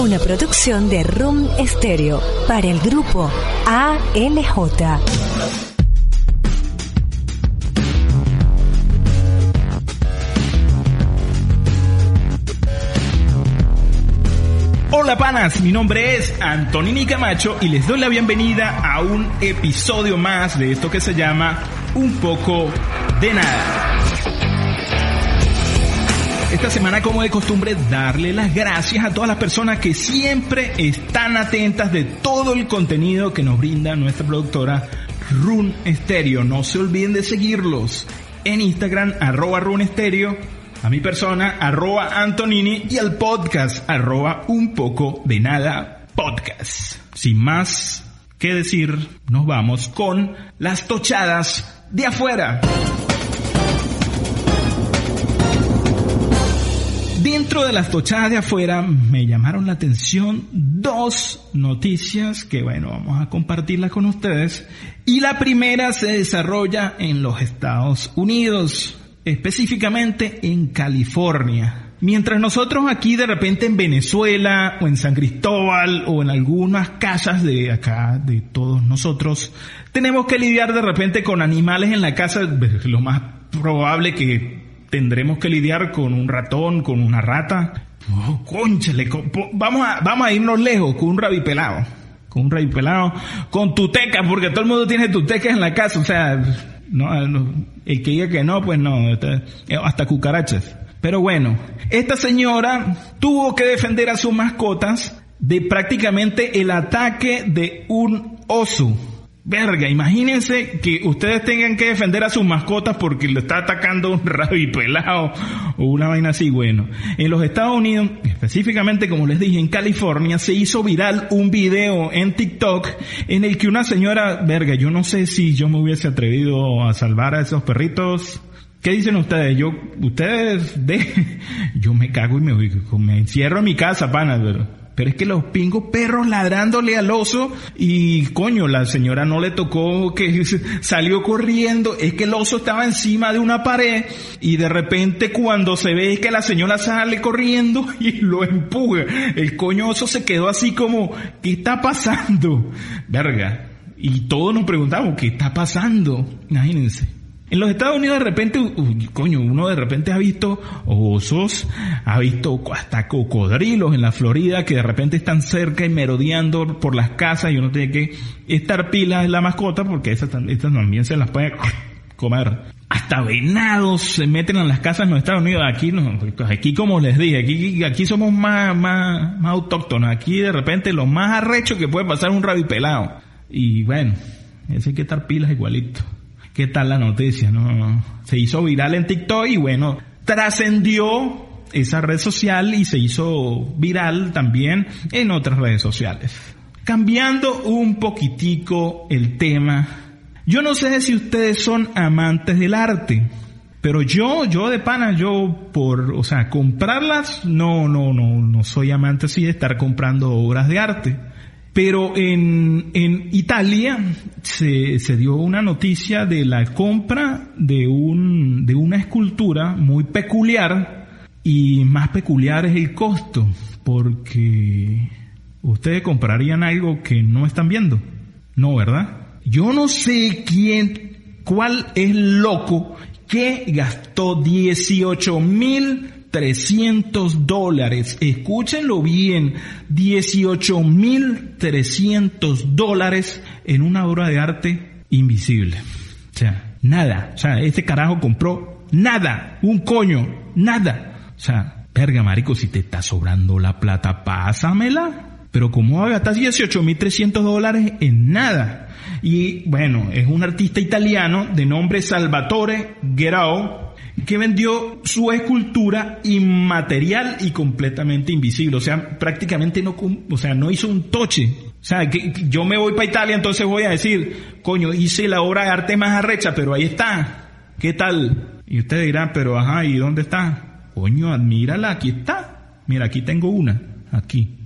Una producción de Room Stereo para el grupo ALJ. Hola panas, mi nombre es Antonini Camacho y les doy la bienvenida a un episodio más de esto que se llama Un poco de nada. Esta semana, como de costumbre, darle las gracias a todas las personas que siempre están atentas de todo el contenido que nos brinda nuestra productora Run Stereo. No se olviden de seguirlos en Instagram, arroba Run Stereo, a mi persona, arroba Antonini, y al podcast, arroba un poco de nada podcast. Sin más que decir, nos vamos con las tochadas de afuera. Dentro de las tochadas de afuera me llamaron la atención dos noticias que bueno, vamos a compartirlas con ustedes. Y la primera se desarrolla en los Estados Unidos, específicamente en California. Mientras nosotros aquí de repente en Venezuela o en San Cristóbal o en algunas casas de acá, de todos nosotros, tenemos que lidiar de repente con animales en la casa, lo más probable que tendremos que lidiar con un ratón, con una rata. Oh, conchale, vamos a, vamos a irnos lejos con un rabipelado. Con un rabipelado, con tuteca, porque todo el mundo tiene tutecas en la casa, o sea, no, el que diga que no, pues no, hasta cucarachas. Pero bueno, esta señora tuvo que defender a sus mascotas de prácticamente el ataque de un oso. Verga, imagínense que ustedes tengan que defender a sus mascotas porque le está atacando un pelado o una vaina así. Bueno, en los Estados Unidos, específicamente como les dije, en California, se hizo viral un video en TikTok en el que una señora, verga, yo no sé si yo me hubiese atrevido a salvar a esos perritos. ¿Qué dicen ustedes? Yo, ustedes, de, yo me cago y me, me encierro en mi casa, pana, pero pero es que los pingos perros ladrándole al oso y coño, la señora no le tocó que salió corriendo. Es que el oso estaba encima de una pared y de repente cuando se ve que la señora sale corriendo y lo empuja, el coño oso se quedó así como, ¿qué está pasando? Verga. Y todos nos preguntamos, ¿qué está pasando? Imagínense. En los Estados Unidos de repente, coño, uno de repente ha visto osos, ha visto hasta cocodrilos en la Florida que de repente están cerca y merodeando por las casas y uno tiene que estar pilas en la mascota porque estas, también se las puede comer. Hasta venados se meten en las casas en los Estados Unidos. Aquí, no, aquí como les dije, aquí, aquí somos más, más, más autóctonos. Aquí de repente lo más arrecho que puede pasar un rabipelado. Y bueno, eso hay que estar pilas igualito qué tal la noticia, ¿no? Se hizo viral en TikTok y bueno, trascendió esa red social y se hizo viral también en otras redes sociales. Cambiando un poquitico el tema, yo no sé si ustedes son amantes del arte, pero yo, yo de pana, yo por, o sea, comprarlas, no, no, no, no soy amante así de estar comprando obras de arte. Pero en, en Italia se, se, dio una noticia de la compra de, un, de una escultura muy peculiar y más peculiar es el costo porque ustedes comprarían algo que no están viendo. No, ¿verdad? Yo no sé quién, cuál es loco que gastó 18 mil 300 dólares. Escúchenlo bien. 18.300 dólares en una obra de arte invisible. O sea, nada. O sea, este carajo compró nada. Un coño. Nada. O sea, verga, marico, si te está sobrando la plata, pásamela. Pero ¿cómo va a gastar 18.300 dólares en nada? Y bueno, es un artista italiano de nombre Salvatore Guerao que vendió su escultura inmaterial y completamente invisible. O sea, prácticamente no, o sea, no hizo un toche. O sea, que yo me voy para Italia, entonces voy a decir, coño, hice la obra de arte más arrecha, pero ahí está. ¿Qué tal? Y ustedes dirán, pero ajá, ¿y dónde está? Coño, admírala, aquí está. Mira, aquí tengo una. Aquí.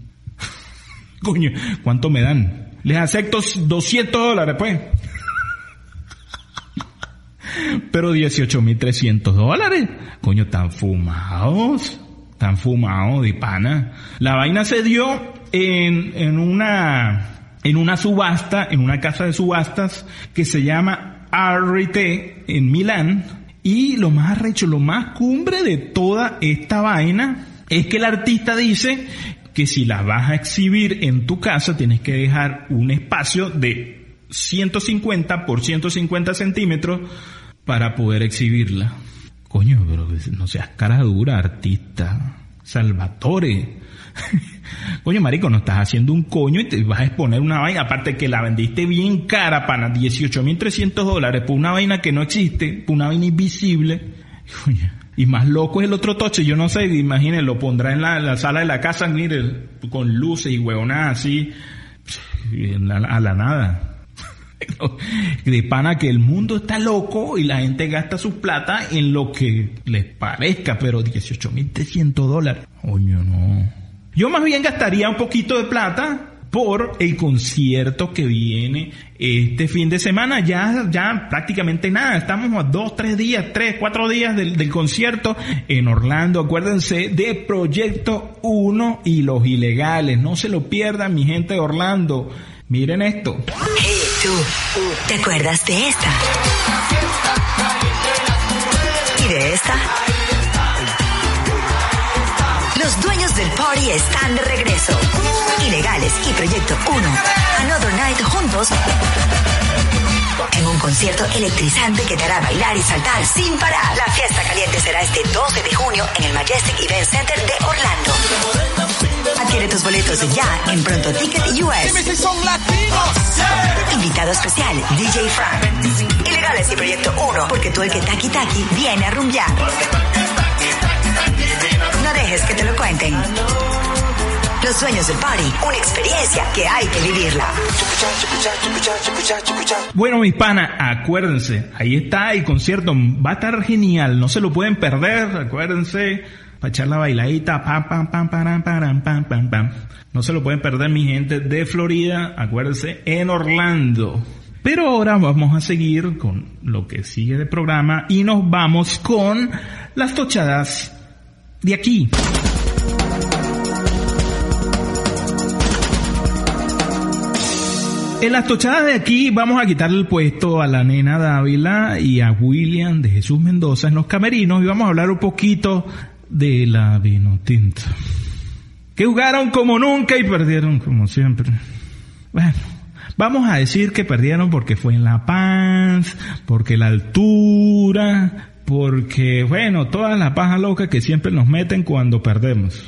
Coño, ¿cuánto me dan? Les acepto 200 dólares, pues. Pero 18.300 dólares. Coño, tan fumados. Tan fumados de pana. La vaina se dio en, en una en una subasta, en una casa de subastas que se llama RT en Milán. Y lo más arrecho, lo más cumbre de toda esta vaina es que el artista dice que si la vas a exhibir en tu casa tienes que dejar un espacio de 150 por 150 centímetros para poder exhibirla. Coño, pero no seas cara dura, artista. Salvatore. coño, marico, no estás haciendo un coño y te vas a exponer una vaina. Aparte que la vendiste bien cara para 18.300 dólares por una vaina que no existe, por una vaina invisible. Coño. Y más loco es el otro toche, yo no sé, imagínense, lo pondrá en la, sala de la casa, mire, con luces y huevonadas así, a la nada. de pana que el mundo está loco y la gente gasta su plata en lo que les parezca, pero 18.300 dólares. Coño, no. Yo más bien gastaría un poquito de plata por el concierto que viene este fin de semana. Ya, ya prácticamente nada. Estamos a dos, tres días, tres, cuatro días del, del concierto en Orlando. Acuérdense de Proyecto 1 y los ilegales. No se lo pierdan, mi gente de Orlando. Miren esto. ¿Te acuerdas de esta? ¿Y de esta? Los dueños del party están de regreso. Ilegales y Proyecto 1. Another Night juntos. En un concierto electrizante que te hará bailar y saltar sin parar. La fiesta caliente será este 12 de junio en el Majestic Event Center de Orlando. Adquiere tus boletos ya en Pronto Ticket US. Invitado especial, DJ Frank. Ilegales y Proyecto 1, porque tú el que taqui taqui viene a rumbear. No dejes que te lo cuenten. Los sueños del party, una experiencia que hay que vivirla. Bueno, mis panas, acuérdense, ahí está el concierto, va a estar genial, no se lo pueden perder, acuérdense, para echar la bailadita, pam, pam, pam, pam, pam, pam, pam, pam. No se lo pueden perder, mi gente de Florida, acuérdense, en Orlando. Pero ahora vamos a seguir con lo que sigue de programa y nos vamos con las tochadas de aquí. En las tochadas de aquí vamos a quitarle el puesto a la nena Dávila y a William de Jesús Mendoza en los camerinos y vamos a hablar un poquito de la Vinotinto. Que jugaron como nunca y perdieron como siempre. Bueno, vamos a decir que perdieron porque fue en La Paz, porque la altura, porque bueno, toda la paja loca que siempre nos meten cuando perdemos.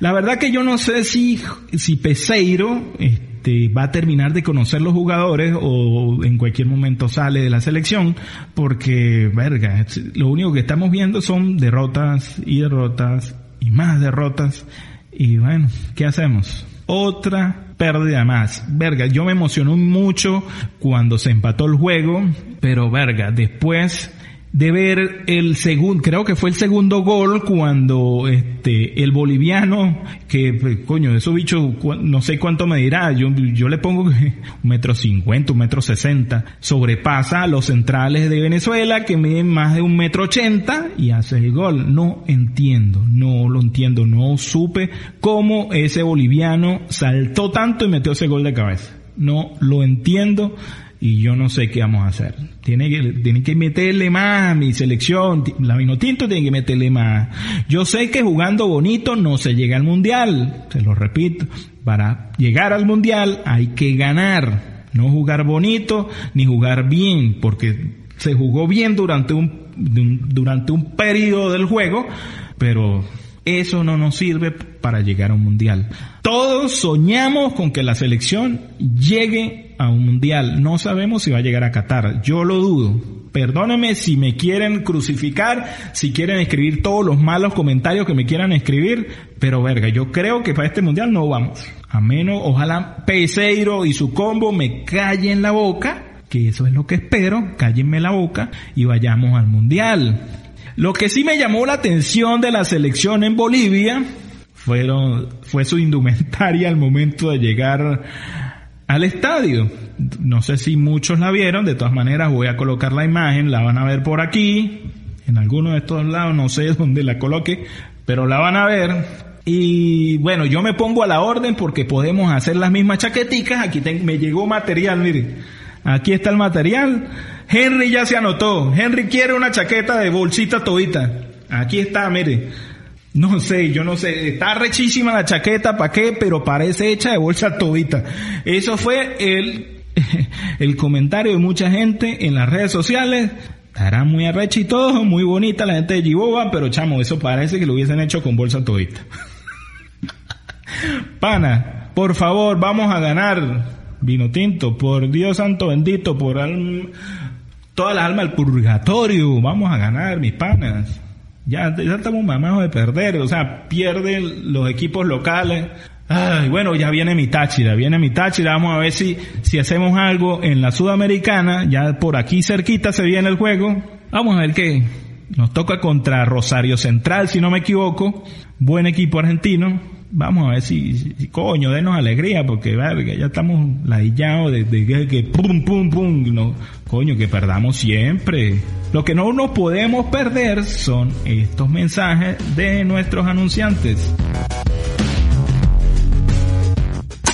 La verdad que yo no sé si, si Peseiro este, va a terminar de conocer los jugadores o en cualquier momento sale de la selección, porque, verga, lo único que estamos viendo son derrotas y derrotas y más derrotas. Y bueno, ¿qué hacemos? Otra pérdida más. Verga, yo me emocionó mucho cuando se empató el juego, pero verga, después de ver el segundo, creo que fue el segundo gol cuando este el boliviano, que pues, coño, eso bicho, no sé cuánto me dirá, yo, yo le pongo un metro cincuenta, un metro sesenta, sobrepasa a los centrales de Venezuela que miden más de un metro ochenta y hace el gol. No entiendo, no lo entiendo, no supe cómo ese boliviano saltó tanto y metió ese gol de cabeza. No lo entiendo y yo no sé qué vamos a hacer. Tiene que, tiene que meterle más a mi selección, la Vinotinto tiene que meterle más. Yo sé que jugando bonito no se llega al mundial, se lo repito, para llegar al mundial hay que ganar, no jugar bonito ni jugar bien, porque se jugó bien durante un, durante un periodo del juego, pero eso no nos sirve para llegar a un mundial. Todos soñamos con que la selección llegue a un mundial. No sabemos si va a llegar a Qatar. Yo lo dudo. Perdónenme si me quieren crucificar, si quieren escribir todos los malos comentarios que me quieran escribir, pero verga, yo creo que para este mundial no vamos. A menos, ojalá Peseiro y su combo me callen la boca, que eso es lo que espero, cállenme la boca y vayamos al mundial. Lo que sí me llamó la atención de la selección en Bolivia fueron, fue su indumentaria al momento de llegar al estadio. No sé si muchos la vieron, de todas maneras voy a colocar la imagen, la van a ver por aquí, en alguno de estos lados, no sé dónde la coloque, pero la van a ver. Y bueno, yo me pongo a la orden porque podemos hacer las mismas chaqueticas. Aquí me llegó material, miren. Aquí está el material. Henry ya se anotó. Henry quiere una chaqueta de bolsita todita. Aquí está, mire. No sé, yo no sé. Está rechísima la chaqueta, ¿para qué? Pero parece hecha de bolsa todita. Eso fue el, el comentario de mucha gente en las redes sociales. Estará muy arrecha y muy bonita la gente de Giboba, pero chamo, eso parece que lo hubiesen hecho con bolsa todita. Pana, por favor, vamos a ganar vino tinto, por Dios santo bendito, por toda la alma del purgatorio, vamos a ganar, mis panas. Ya, ya estamos mamados de perder, o sea, pierden los equipos locales. Ay, bueno, ya viene mi Táchira, viene mi Táchira, vamos a ver si, si hacemos algo en la Sudamericana, ya por aquí cerquita se viene el juego. Vamos a ver qué. Nos toca contra Rosario Central, si no me equivoco. Buen equipo argentino vamos a ver si, coño, denos alegría, porque verga, ya estamos ladillados de, que pum, pum, pum, coño, que perdamos siempre. Lo que no nos podemos perder son estos mensajes de nuestros anunciantes.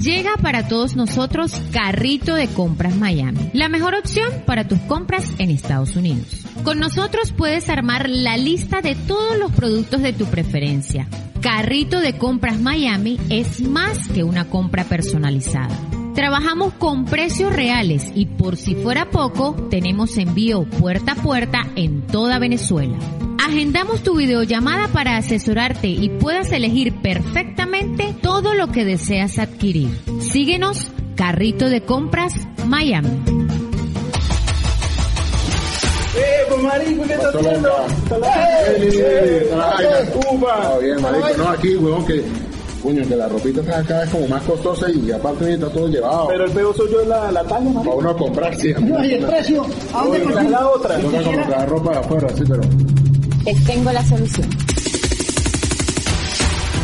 Llega para todos nosotros Carrito de Compras Miami, la mejor opción para tus compras en Estados Unidos. Con nosotros puedes armar la lista de todos los productos de tu preferencia. Carrito de Compras Miami es más que una compra personalizada. Trabajamos con precios reales y por si fuera poco, tenemos envío puerta a puerta en toda Venezuela. Agendamos tu videollamada para asesorarte y puedas elegir perfectamente todo lo que deseas adquirir. Síguenos, Carrito de Compras, Miami. ¡Eh, pues marico, qué estás haciendo? Está bien, marico. No, aquí, huevón, que... Coño, que la ropita está cada vez como más costosa y aparte está todo llevado. Pero el peor soy yo en la, la talla, marico. Para uno comprar, sí. No, y el precio. ¿A dónde la otra? Yo tengo que comprar ropa de afuera, sí, pero... Te tengo la solución.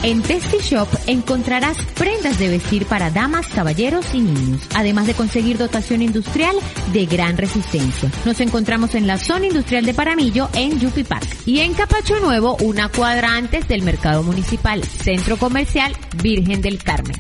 En Testy Shop encontrarás prendas de vestir para damas, caballeros y niños, además de conseguir dotación industrial de gran resistencia. Nos encontramos en la zona industrial de Paramillo en Yupi Park y en Capacho Nuevo, una cuadra antes del mercado municipal, centro comercial Virgen del Carmen.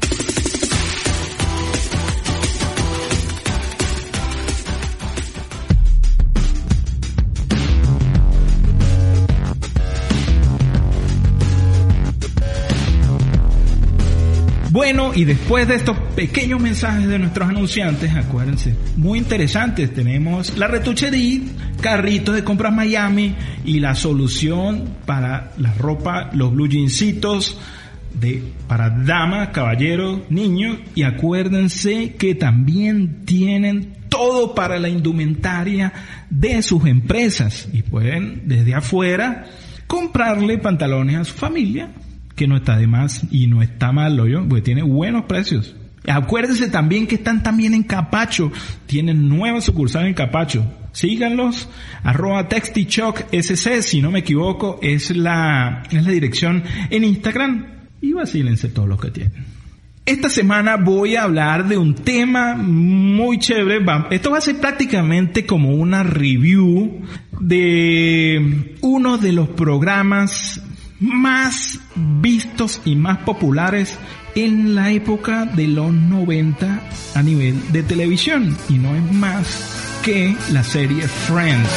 Bueno, y después de estos pequeños mensajes de nuestros anunciantes, acuérdense, muy interesantes, tenemos la retuchería, carritos de compras Miami y la solución para la ropa, los blue jeansitos de, para damas, caballeros, niños, y acuérdense que también tienen todo para la indumentaria de sus empresas y pueden desde afuera comprarle pantalones a su familia no está de más y no está mal, yo, porque tiene buenos precios. Acuérdense también que están también en Capacho, tienen nueva sucursal en Capacho. Síganlos, arroba SC, si no me equivoco, es la, es la dirección en Instagram y vacílense todos los que tienen. Esta semana voy a hablar de un tema muy chévere. Esto va a ser prácticamente como una review de uno de los programas más vistos y más populares en la época de los 90 a nivel de televisión y no es más que la serie Friends.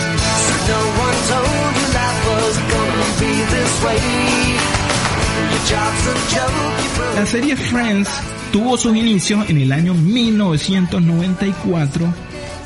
La serie Friends tuvo sus inicios en el año 1994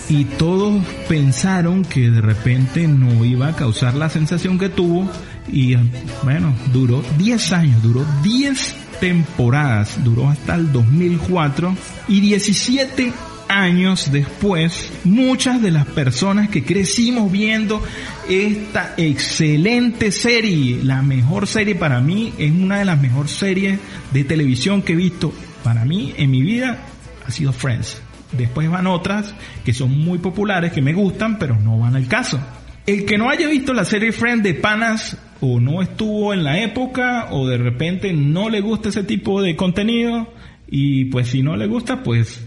y todos pensaron que de repente no iba a causar la sensación que tuvo y bueno, duró 10 años, duró 10 temporadas, duró hasta el 2004 y 17 años después, muchas de las personas que crecimos viendo esta excelente serie, la mejor serie para mí, es una de las mejores series de televisión que he visto para mí en mi vida, ha sido Friends. Después van otras que son muy populares, que me gustan, pero no van al caso. El que no haya visto la serie Friends de Panas o no estuvo en la época o de repente no le gusta ese tipo de contenido y pues si no le gusta pues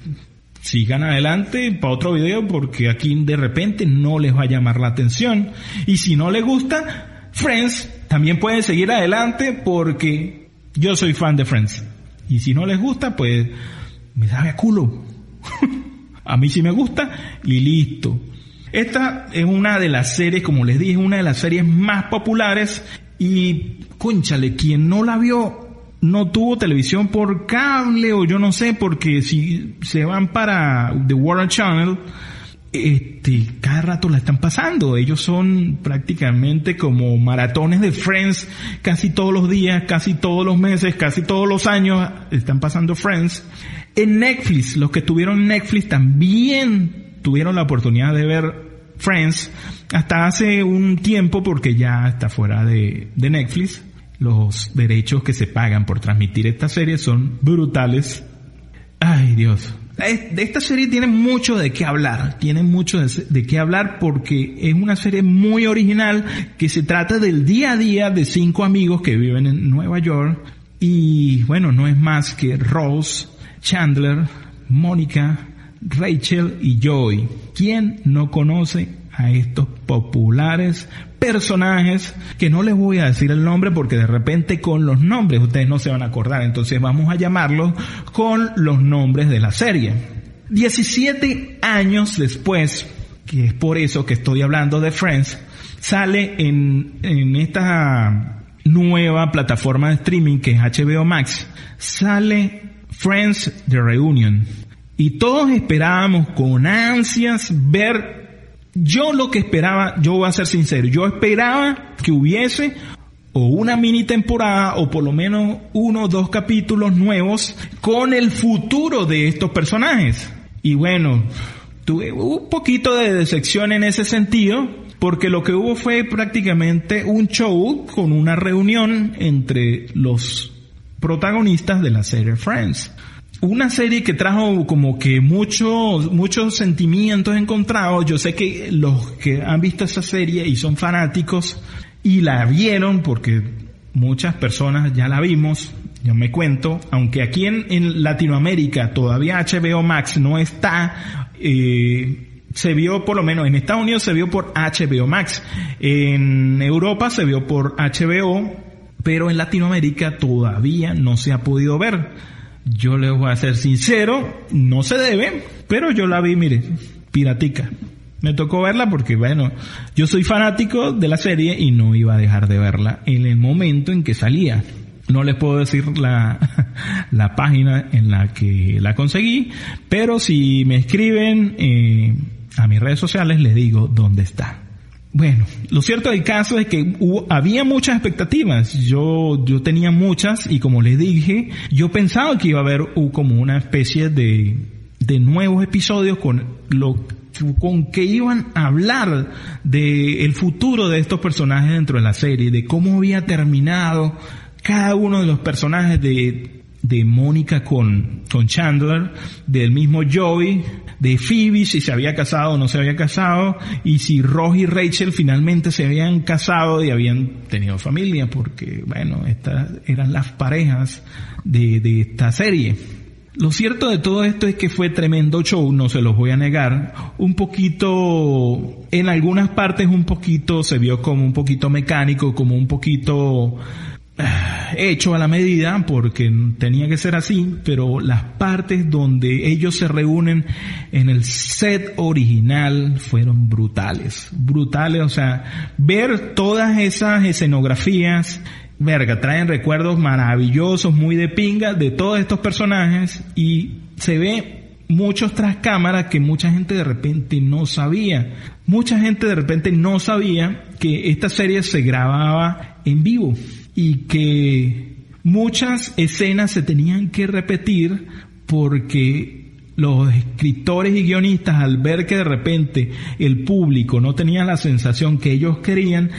sigan adelante para otro video porque aquí de repente no les va a llamar la atención. Y si no les gusta Friends también pueden seguir adelante porque yo soy fan de Friends. Y si no les gusta pues me sabe a culo. A mí sí me gusta y listo esta es una de las series, como les dije, una de las series más populares y, conchale, quien no la vio no tuvo televisión por cable o yo no sé, porque si se van para The World Channel, este, cada rato la están pasando. Ellos son prácticamente como maratones de Friends casi todos los días, casi todos los meses, casi todos los años están pasando Friends. En Netflix, los que tuvieron Netflix también tuvieron la oportunidad de ver Friends hasta hace un tiempo porque ya está fuera de, Netflix. Los derechos que se pagan por transmitir esta serie son brutales. Ay Dios. De esta serie tiene mucho de qué hablar, tiene mucho de, de, qué hablar porque es una serie muy original que se trata del día a día de cinco amigos que viven en Nueva York y bueno, no es más que Rose, Chandler, Mónica, Rachel y Joy. ¿Quién no conoce a estos populares personajes que no les voy a decir el nombre porque de repente con los nombres ustedes no se van a acordar. Entonces vamos a llamarlos con los nombres de la serie. 17 años después, que es por eso que estoy hablando de Friends, sale en, esta nueva plataforma de streaming que es HBO Max, sale Friends The Reunion y todos esperábamos con ansias ver, yo lo que esperaba, yo voy a ser sincero, yo esperaba que hubiese o una mini temporada o por lo menos uno o dos capítulos nuevos con el futuro de estos personajes. Y bueno, tuve un poquito de decepción en ese sentido, porque lo que hubo fue prácticamente un show con una reunión entre los protagonistas de la serie Friends una serie que trajo como que muchos, muchos sentimientos encontrados. Yo sé que los que han visto esa serie y son fanáticos y la vieron porque muchas personas ya la vimos, yo me cuento, aunque aquí en, Latinoamérica todavía HBO Max no está, eh, se vio por lo menos en Estados Unidos se vio por HBO Max, en Europa se vio por HBO, pero en Latinoamérica todavía no se ha podido ver. Yo les voy a ser sincero, no se debe, pero yo la vi, mire, piratica. Me tocó verla porque, bueno, yo soy fanático de la serie y no iba a dejar de verla en el momento en que salía. No les puedo decir la, la página en la que la conseguí, pero si me escriben eh, a mis redes sociales les digo dónde está. Bueno, lo cierto del caso es que había muchas expectativas. Yo, yo tenía muchas y como les dije, yo pensaba que iba a haber como una especie de, de nuevos episodios con lo con que iban a hablar de futuro de estos personajes dentro de la serie, de cómo había terminado cada uno de los personajes de de Mónica con, con Chandler, del mismo Joey, de Phoebe, si se había casado o no se había casado, y si Ross y Rachel finalmente se habían casado y habían tenido familia, porque, bueno, estas eran las parejas de, de esta serie. Lo cierto de todo esto es que fue tremendo show, no se los voy a negar. Un poquito, en algunas partes un poquito se vio como un poquito mecánico, como un poquito hecho a la medida porque tenía que ser así, pero las partes donde ellos se reúnen en el set original fueron brutales, brutales, o sea, ver todas esas escenografías, verga, traen recuerdos maravillosos, muy de pinga de todos estos personajes y se ve muchos tras cámaras que mucha gente de repente no sabía. Mucha gente de repente no sabía que esta serie se grababa en vivo y que muchas escenas se tenían que repetir porque los escritores y guionistas al ver que de repente el público no tenía la sensación que ellos querían,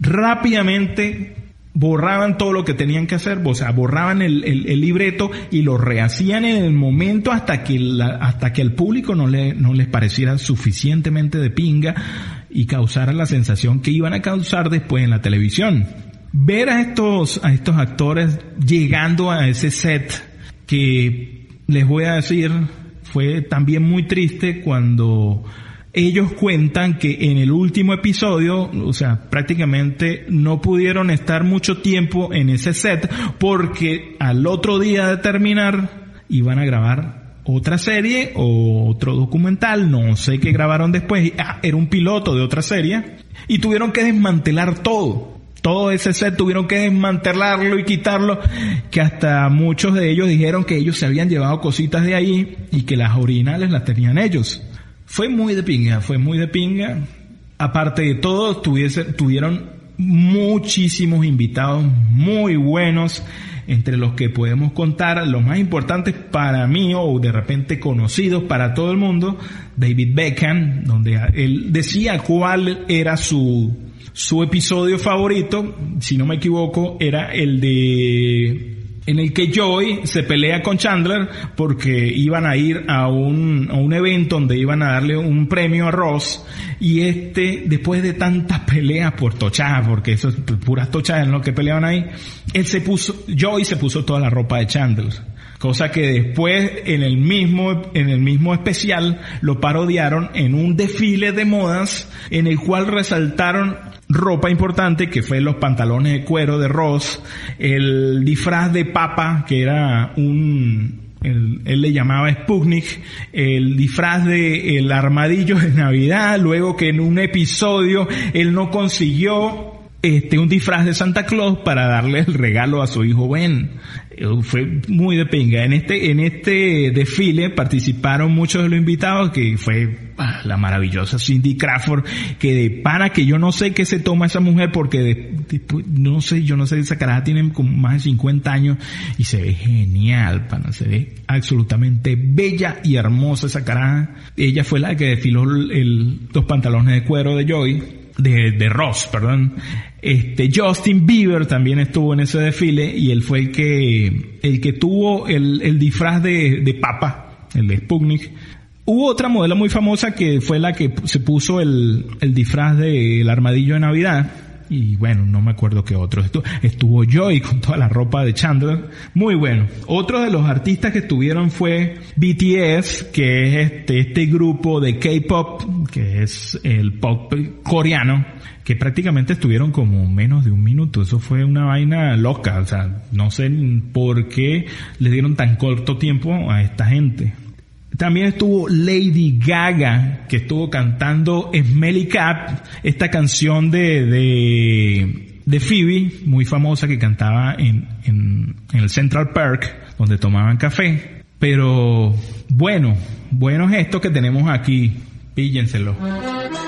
rápidamente borraban todo lo que tenían que hacer, o sea, borraban el, libreto y lo rehacían en el momento hasta que, hasta que al público no, le, no les pareciera suficientemente de pinga y causara la sensación que iban a causar después en la televisión ver a estos, a estos actores llegando a ese set que les voy a decir fue también muy triste cuando ellos cuentan que en el último episodio, o sea, prácticamente no pudieron estar mucho tiempo en ese set porque al otro día de terminar iban a grabar otra serie o otro documental, no sé qué grabaron después, ah, era un piloto de otra serie y tuvieron que desmantelar todo todo ese set tuvieron que desmantelarlo y quitarlo, que hasta muchos de ellos dijeron que ellos se habían llevado cositas de ahí y que las originales las tenían ellos. Fue muy de pinga, fue muy de pinga. Aparte de todo, tuvieron muchísimos invitados muy buenos, entre los que podemos contar los más importantes para mí o de repente conocidos para todo el mundo, David Beckham, donde él decía cuál era su su episodio favorito, si no me equivoco, era el de en el que Joy se pelea con Chandler porque iban a ir a un, a un evento donde iban a darle un premio a Ross y este, después de tantas peleas por tochadas, porque eso es puras tochadas en lo que peleaban ahí, él se puso, Joy se puso toda la ropa de Chandler. Cosa que después en el mismo, en el mismo especial lo parodiaron en un desfile de modas en el cual resaltaron ropa importante que fue los pantalones de cuero de Ross, el disfraz de papa que era un él, le llamaba Sputnik, el disfraz de el armadillo de Navidad, luego que en un episodio él no consiguió este, un disfraz de Santa Claus para darle el regalo a su hijo Ben. Eh, fue muy de pinga. En este, en este desfile participaron muchos de los invitados, que fue ah, la maravillosa Cindy Crawford, que de pana que yo no sé qué se toma esa mujer, porque no sé, yo no sé, esa cara tiene como más de 50 años y se ve genial, pana, se ve absolutamente bella y hermosa esa cara. Ella fue la que desfiló el, los pantalones de cuero de Joy de, de Ross, perdón. Este, Justin Bieber también estuvo en ese desfile y él fue el que, el que tuvo el, el disfraz de, de papa, el de Sputnik. Hubo otra modelo muy famosa que fue la que se puso el, el disfraz del armadillo de Navidad y bueno, no me acuerdo qué otro. Estuvo, estuvo Joy con toda la ropa de Chandler. Muy bueno. Otro de los artistas que estuvieron fue BTS, que es este, este grupo de K-pop, que es el pop coreano, que prácticamente estuvieron como menos de un minuto. Eso fue una vaina loca. O sea, no sé por qué le dieron tan corto tiempo a esta gente. También estuvo Lady Gaga, que estuvo cantando Smelly Cat, esta canción de, de, de Phoebe, muy famosa, que cantaba en, en, en el Central Park, donde tomaban café. Pero bueno, bueno es esto que tenemos aquí. Píllenselo.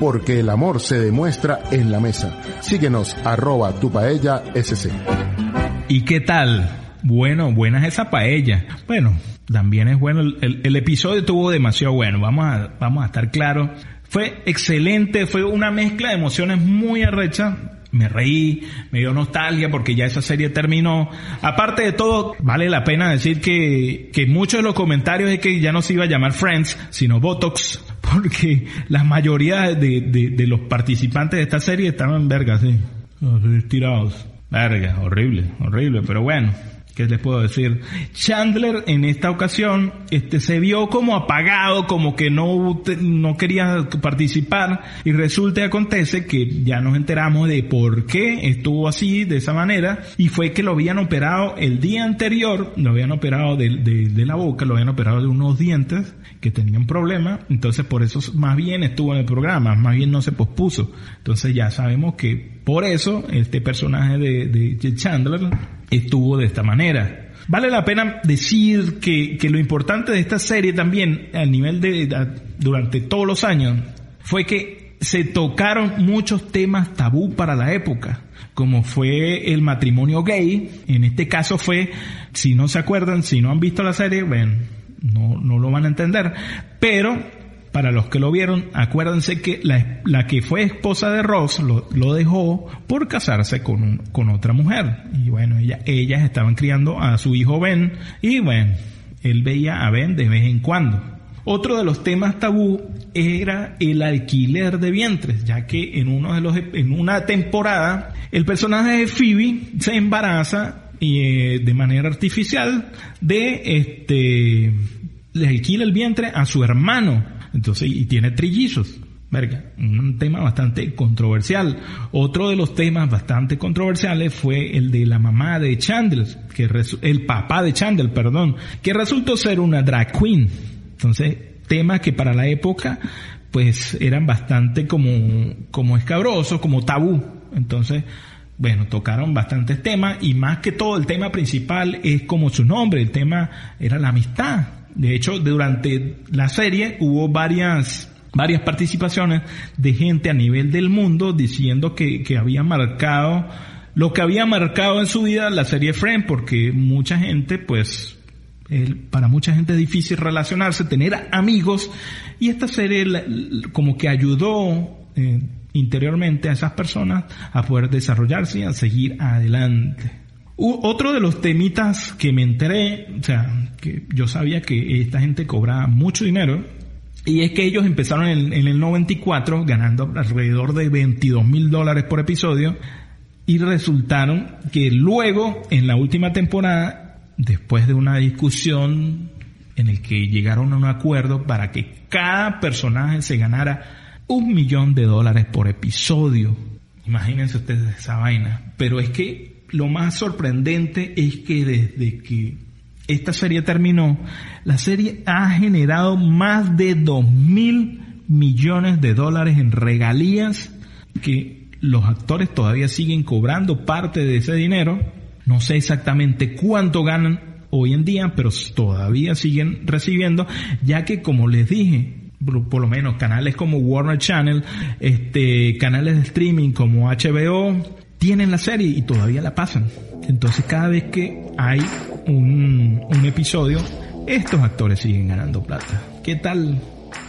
porque el amor se demuestra en la mesa. Síguenos, arroba tu paella SC. ¿Y qué tal? Bueno, buena es esa paella. Bueno, también es bueno. El, episodio estuvo demasiado bueno. Vamos a, vamos a estar claros. Fue excelente, fue una mezcla de emociones muy arrecha. me reí, me dio nostalgia porque ya esa serie terminó. Aparte de todo, vale la pena decir que, que muchos de los comentarios es que ya no se iba a llamar Friends, sino Botox, porque la mayoría de, de, los participantes de esta serie estaban vergas, sí, tirados. Verga, horrible, horrible, pero bueno. ¿Qué les puedo decir? Chandler en esta ocasión este, se vio como apagado, como que no, no quería participar y resulta y acontece que ya nos enteramos de por qué estuvo así, de esa manera, y fue que lo habían operado el día anterior, lo habían operado de, de, de la boca, lo habían operado de unos dientes que tenían problemas, entonces por eso más bien estuvo en el programa, más bien no se pospuso. Entonces ya sabemos que por eso este personaje de, de Chandler estuvo de esta manera. Vale la pena decir que, que, lo importante de esta serie también, a nivel de, durante todos los años, fue que se tocaron muchos temas tabú para la época, como fue el matrimonio gay. En este caso fue, si no se acuerdan, si no han visto la serie, bueno, no, no lo van a entender, pero para los que lo vieron, acuérdense que la, la que fue esposa de Ross lo, dejó por casarse con, un, con otra mujer. Y bueno, ella, ellas estaban criando a su hijo Ben y bueno, él veía a Ben de vez en cuando. Otro de los temas tabú era el alquiler de vientres, ya que en uno de los en una temporada el personaje de Phoebe se embaraza y eh, de manera artificial de este le alquila el vientre a su hermano entonces, y tiene trillizos. Verga, un tema bastante controversial. Otro de los temas bastante controversiales fue el de la mamá de Chandler, que el papá de Chandler, perdón, que resultó ser una drag queen. Entonces, temas que para la época, pues eran bastante como, como escabrosos, como tabú. Entonces, bueno, tocaron bastantes temas y más que todo el tema principal es como su nombre, el tema era la amistad, de hecho, durante la serie hubo varias varias participaciones de gente a nivel del mundo diciendo que, que había marcado lo que había marcado en su vida la serie Friends, porque mucha gente, pues, para mucha gente es difícil relacionarse, tener amigos, y esta serie como que ayudó eh, interiormente a esas personas a poder desarrollarse y a seguir adelante. Otro de los temitas que me enteré, o sea, que yo sabía que esta gente cobraba mucho dinero, y es que ellos empezaron en, en el 94 ganando alrededor de 22 mil dólares por episodio, y resultaron que luego, en la última temporada, después de una discusión en el que llegaron a un acuerdo para que cada personaje se ganara un millón de dólares por episodio. Imagínense ustedes esa vaina. Pero es que lo más sorprendente es que desde que esta serie terminó, la serie ha generado más de 2 mil millones de dólares en regalías que los actores todavía siguen cobrando parte de ese dinero. No sé exactamente cuánto ganan hoy en día, pero todavía siguen recibiendo, ya que como les dije, por lo menos canales como Warner Channel, este, canales de streaming como HBO, tienen la serie y todavía la pasan. Entonces cada vez que hay un, un episodio, estos actores siguen ganando plata. ¿Qué tal?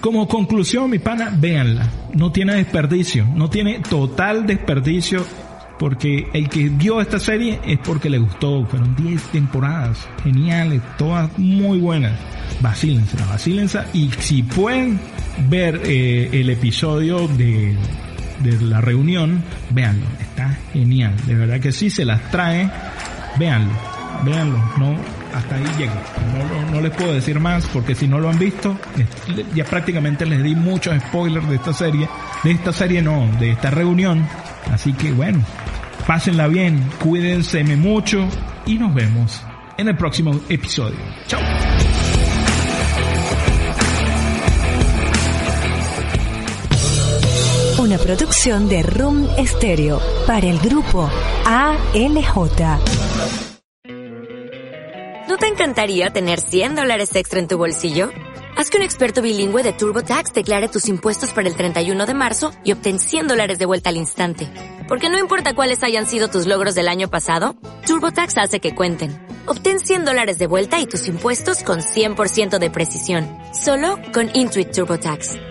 Como conclusión, mi pana, véanla. No tiene desperdicio, no tiene total desperdicio porque el que vio esta serie es porque le gustó. Fueron 10 temporadas geniales, todas muy buenas. Vacílense, vacílense. Y si pueden ver eh, el episodio de de la reunión, véanlo, está genial, de verdad que sí, se las trae, véanlo, véanlo, no, hasta ahí llego, no, no, les puedo decir más porque si no lo han visto, ya prácticamente les di muchos spoilers de esta serie, de esta serie no, de esta reunión, así que bueno, pásenla bien, cuídense mucho y nos vemos en el próximo episodio. Chao. Una producción de Room Stereo para el grupo ALJ. ¿No te encantaría tener 100 dólares extra en tu bolsillo? Haz que un experto bilingüe de TurboTax declare tus impuestos para el 31 de marzo y obtén 100 dólares de vuelta al instante. Porque no importa cuáles hayan sido tus logros del año pasado, TurboTax hace que cuenten. Obtén 100 dólares de vuelta y tus impuestos con 100% de precisión. Solo con Intuit TurboTax.